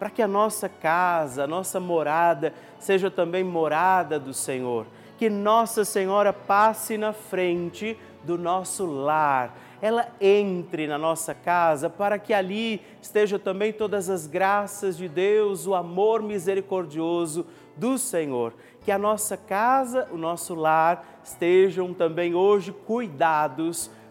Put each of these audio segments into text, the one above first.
para que a nossa casa, a nossa morada, seja também morada do Senhor. Que Nossa Senhora passe na frente do nosso lar, ela entre na nossa casa para que ali estejam também todas as graças de Deus, o amor misericordioso do Senhor. Que a nossa casa, o nosso lar estejam também hoje cuidados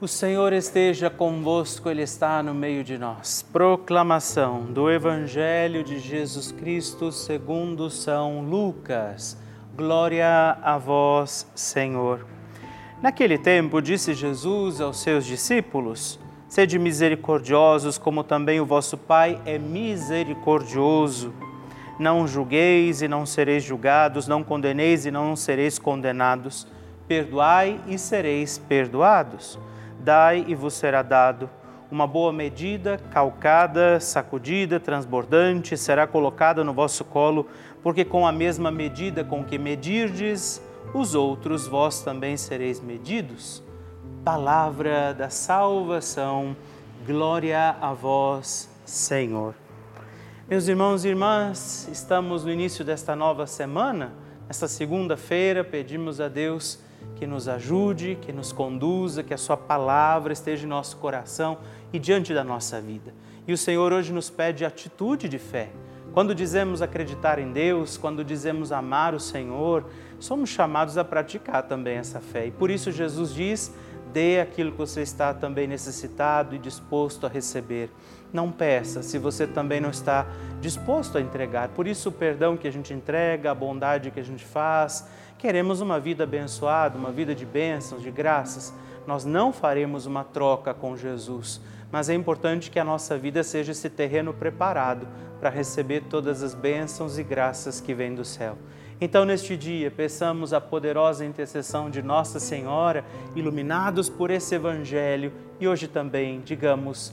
O Senhor esteja convosco, Ele está no meio de nós. Proclamação do Evangelho de Jesus Cristo segundo São Lucas. Glória a vós, Senhor. Naquele tempo disse Jesus aos seus discípulos: Sede misericordiosos, como também o vosso Pai é misericordioso. Não julgueis e não sereis julgados, não condeneis e não sereis condenados. Perdoai e sereis perdoados dai e vos será dado. Uma boa medida, calcada, sacudida, transbordante, será colocada no vosso colo, porque com a mesma medida com que medirdes, os outros vós também sereis medidos. Palavra da salvação, glória a vós, Senhor. Meus irmãos e irmãs, estamos no início desta nova semana. Esta segunda-feira, pedimos a Deus que nos ajude, que nos conduza, que a Sua palavra esteja em nosso coração e diante da nossa vida. E o Senhor hoje nos pede atitude de fé. Quando dizemos acreditar em Deus, quando dizemos amar o Senhor, somos chamados a praticar também essa fé. E por isso Jesus diz: dê aquilo que você está também necessitado e disposto a receber. Não peça se você também não está disposto a entregar. Por isso, o perdão que a gente entrega, a bondade que a gente faz, Queremos uma vida abençoada, uma vida de bênçãos, de graças. Nós não faremos uma troca com Jesus, mas é importante que a nossa vida seja esse terreno preparado para receber todas as bênçãos e graças que vêm do céu. Então, neste dia, peçamos a poderosa intercessão de Nossa Senhora, iluminados por esse Evangelho, E hoje também digamos: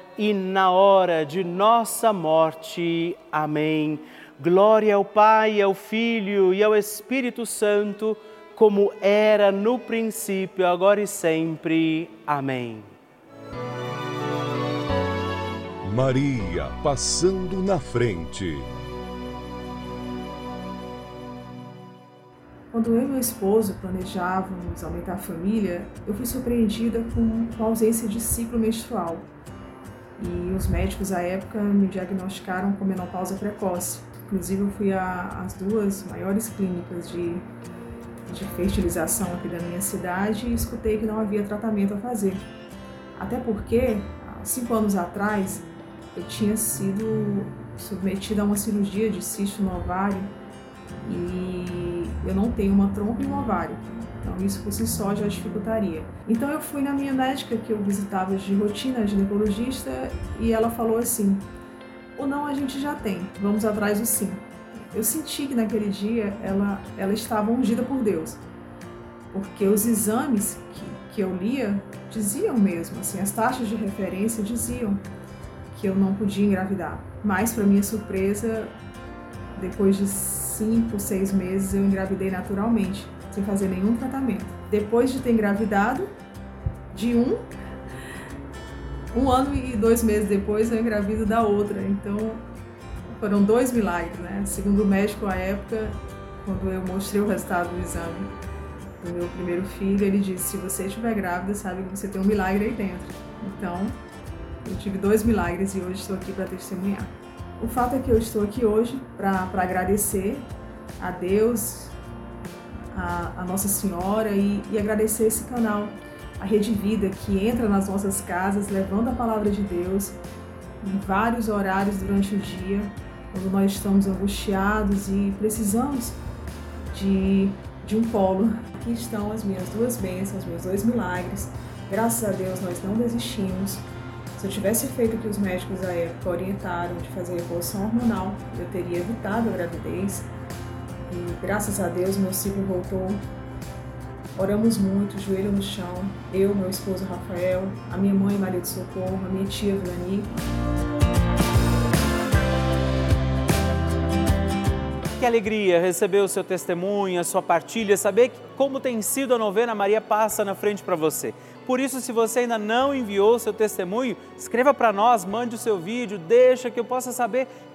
e na hora de nossa morte. Amém. Glória ao Pai, ao Filho e ao Espírito Santo, como era no princípio, agora e sempre. Amém. Maria passando na frente. Quando eu e meu esposo planejávamos aumentar a família, eu fui surpreendida com a ausência de ciclo menstrual. E os médicos à época me diagnosticaram com menopausa precoce. Inclusive, eu fui às duas maiores clínicas de, de fertilização aqui da minha cidade e escutei que não havia tratamento a fazer. Até porque, há cinco anos atrás, eu tinha sido submetida a uma cirurgia de cisto no ovário e eu não tenho uma trompa e um ovário. Então isso por si só já dificultaria. Então eu fui na minha médica que eu visitava de rotina, ginecologista, e ela falou assim: "O não a gente já tem, vamos atrás do sim". Eu senti que naquele dia ela ela estava ungida por Deus. Porque os exames que, que eu lia diziam mesmo, assim, as taxas de referência diziam que eu não podia engravidar. Mas para minha surpresa, depois de cinco, seis meses eu engravidei naturalmente, sem fazer nenhum tratamento. Depois de ter engravidado, de um, um ano e dois meses depois eu engravido da outra. Então foram dois milagres, né? Segundo o médico à época, quando eu mostrei o resultado do exame do meu primeiro filho, ele disse: se você estiver grávida, sabe que você tem um milagre aí dentro. Então eu tive dois milagres e hoje estou aqui para testemunhar. O fato é que eu estou aqui hoje para agradecer a Deus, a, a Nossa Senhora e, e agradecer esse canal, a Rede Vida, que entra nas nossas casas levando a palavra de Deus em vários horários durante o dia, quando nós estamos angustiados e precisamos de, de um polo. Aqui estão as minhas duas bênçãos, meus dois milagres. Graças a Deus nós não desistimos. Se eu tivesse feito o que os médicos da época orientaram de fazer reposição hormonal, eu teria evitado a gravidez. E graças a Deus meu ciclo voltou. Oramos muito, joelho no chão, eu, meu esposo Rafael, a minha mãe Maria de Socorro, a minha tia Vilani. Que alegria receber o seu testemunho, a sua partilha, saber como tem sido a novena Maria Passa na frente para você. Por isso, se você ainda não enviou o seu testemunho, escreva para nós, mande o seu vídeo, deixa que eu possa saber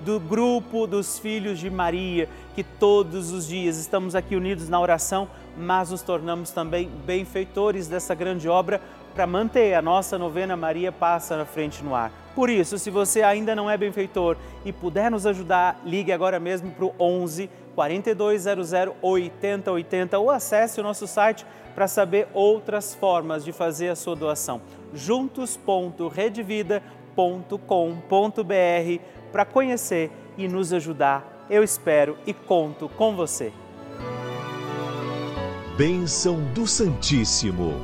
do grupo dos filhos de Maria, que todos os dias estamos aqui unidos na oração, mas nos tornamos também benfeitores dessa grande obra para manter a nossa novena Maria Passa na Frente no Ar. Por isso, se você ainda não é benfeitor e puder nos ajudar, ligue agora mesmo para o 11 4200 8080 ou acesse o nosso site para saber outras formas de fazer a sua doação juntos.redvida.com.br para conhecer e nos ajudar. Eu espero e conto com você. Bênção do Santíssimo.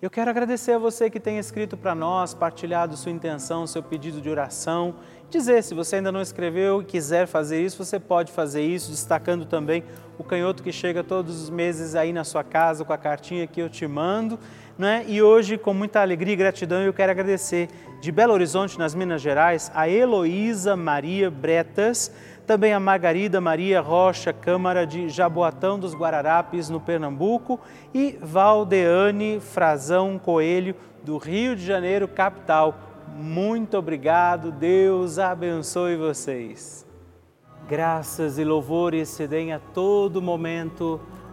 Eu quero agradecer a você que tem escrito para nós, partilhado sua intenção, seu pedido de oração. Dizer, se você ainda não escreveu e quiser fazer isso, você pode fazer isso, destacando também o canhoto que chega todos os meses aí na sua casa com a cartinha que eu te mando. Né? E hoje, com muita alegria e gratidão, eu quero agradecer de Belo Horizonte, nas Minas Gerais, a Heloísa Maria Bretas, também a Margarida Maria Rocha Câmara de Jaboatão dos Guararapes, no Pernambuco, e Valdeane Frazão Coelho, do Rio de Janeiro, capital. Muito obrigado, Deus abençoe vocês. Graças e louvores se deem a todo momento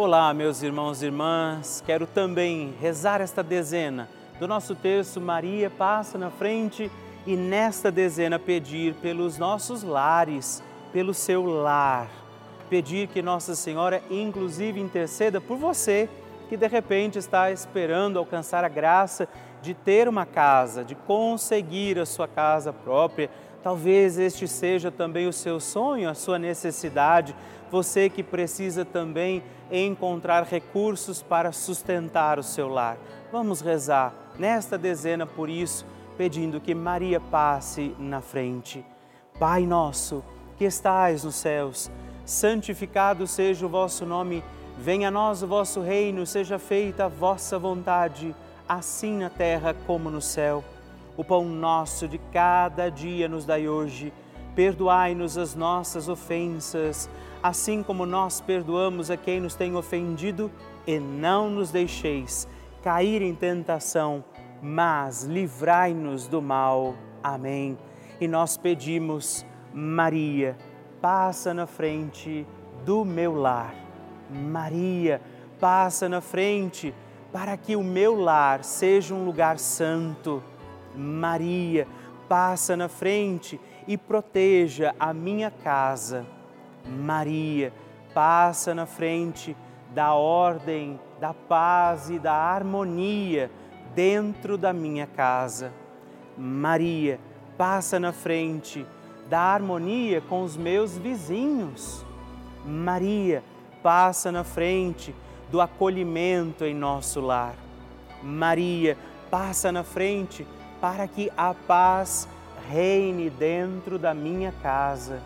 Olá, meus irmãos e irmãs, quero também rezar esta dezena do nosso terço Maria passa na frente e nesta dezena pedir pelos nossos lares, pelo seu lar. Pedir que Nossa Senhora, inclusive, interceda por você que de repente está esperando alcançar a graça de ter uma casa, de conseguir a sua casa própria. Talvez este seja também o seu sonho, a sua necessidade. Você que precisa também encontrar recursos para sustentar o seu lar. Vamos rezar nesta dezena por isso, pedindo que Maria passe na frente. Pai nosso, que estais nos céus, santificado seja o vosso nome. Venha a nós o vosso reino, seja feita a vossa vontade, assim na terra como no céu. O pão nosso de cada dia nos dai hoje. Perdoai-nos as nossas ofensas, assim como nós perdoamos a quem nos tem ofendido, e não nos deixeis cair em tentação, mas livrai-nos do mal. Amém. E nós pedimos, Maria, passa na frente do meu lar Maria, passa na frente para que o meu lar seja um lugar santo. Maria, passa na frente e proteja a minha casa. Maria, passa na frente da ordem, da paz e da harmonia dentro da minha casa. Maria, passa na frente da harmonia com os meus vizinhos. Maria, passa na frente do acolhimento em nosso lar. Maria passa na frente para que a paz reine dentro da minha casa.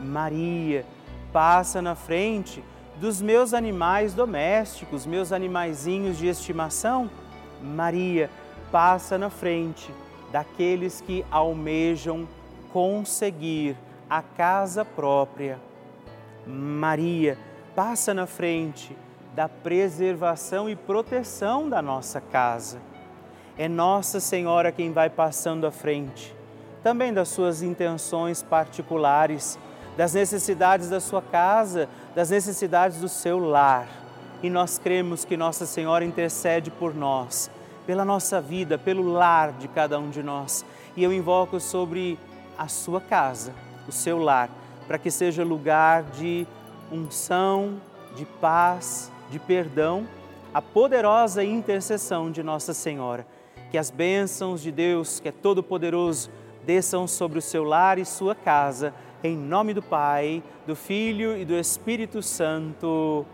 Maria passa na frente dos meus animais domésticos, meus animaizinhos de estimação. Maria passa na frente daqueles que almejam conseguir a casa própria. Maria passa na frente da preservação e proteção da nossa casa. É Nossa Senhora quem vai passando à frente, também das suas intenções particulares, das necessidades da sua casa, das necessidades do seu lar. E nós cremos que Nossa Senhora intercede por nós, pela nossa vida, pelo lar de cada um de nós. E eu invoco sobre a sua casa, o seu lar, para que seja lugar de unção, de paz, de perdão, a poderosa intercessão de Nossa Senhora. Que as bênçãos de Deus, que é todo-poderoso, desçam sobre o seu lar e sua casa, em nome do Pai, do Filho e do Espírito Santo.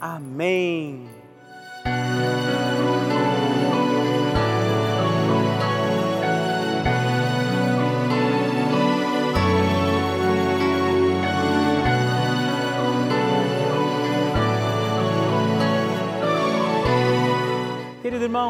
Amém.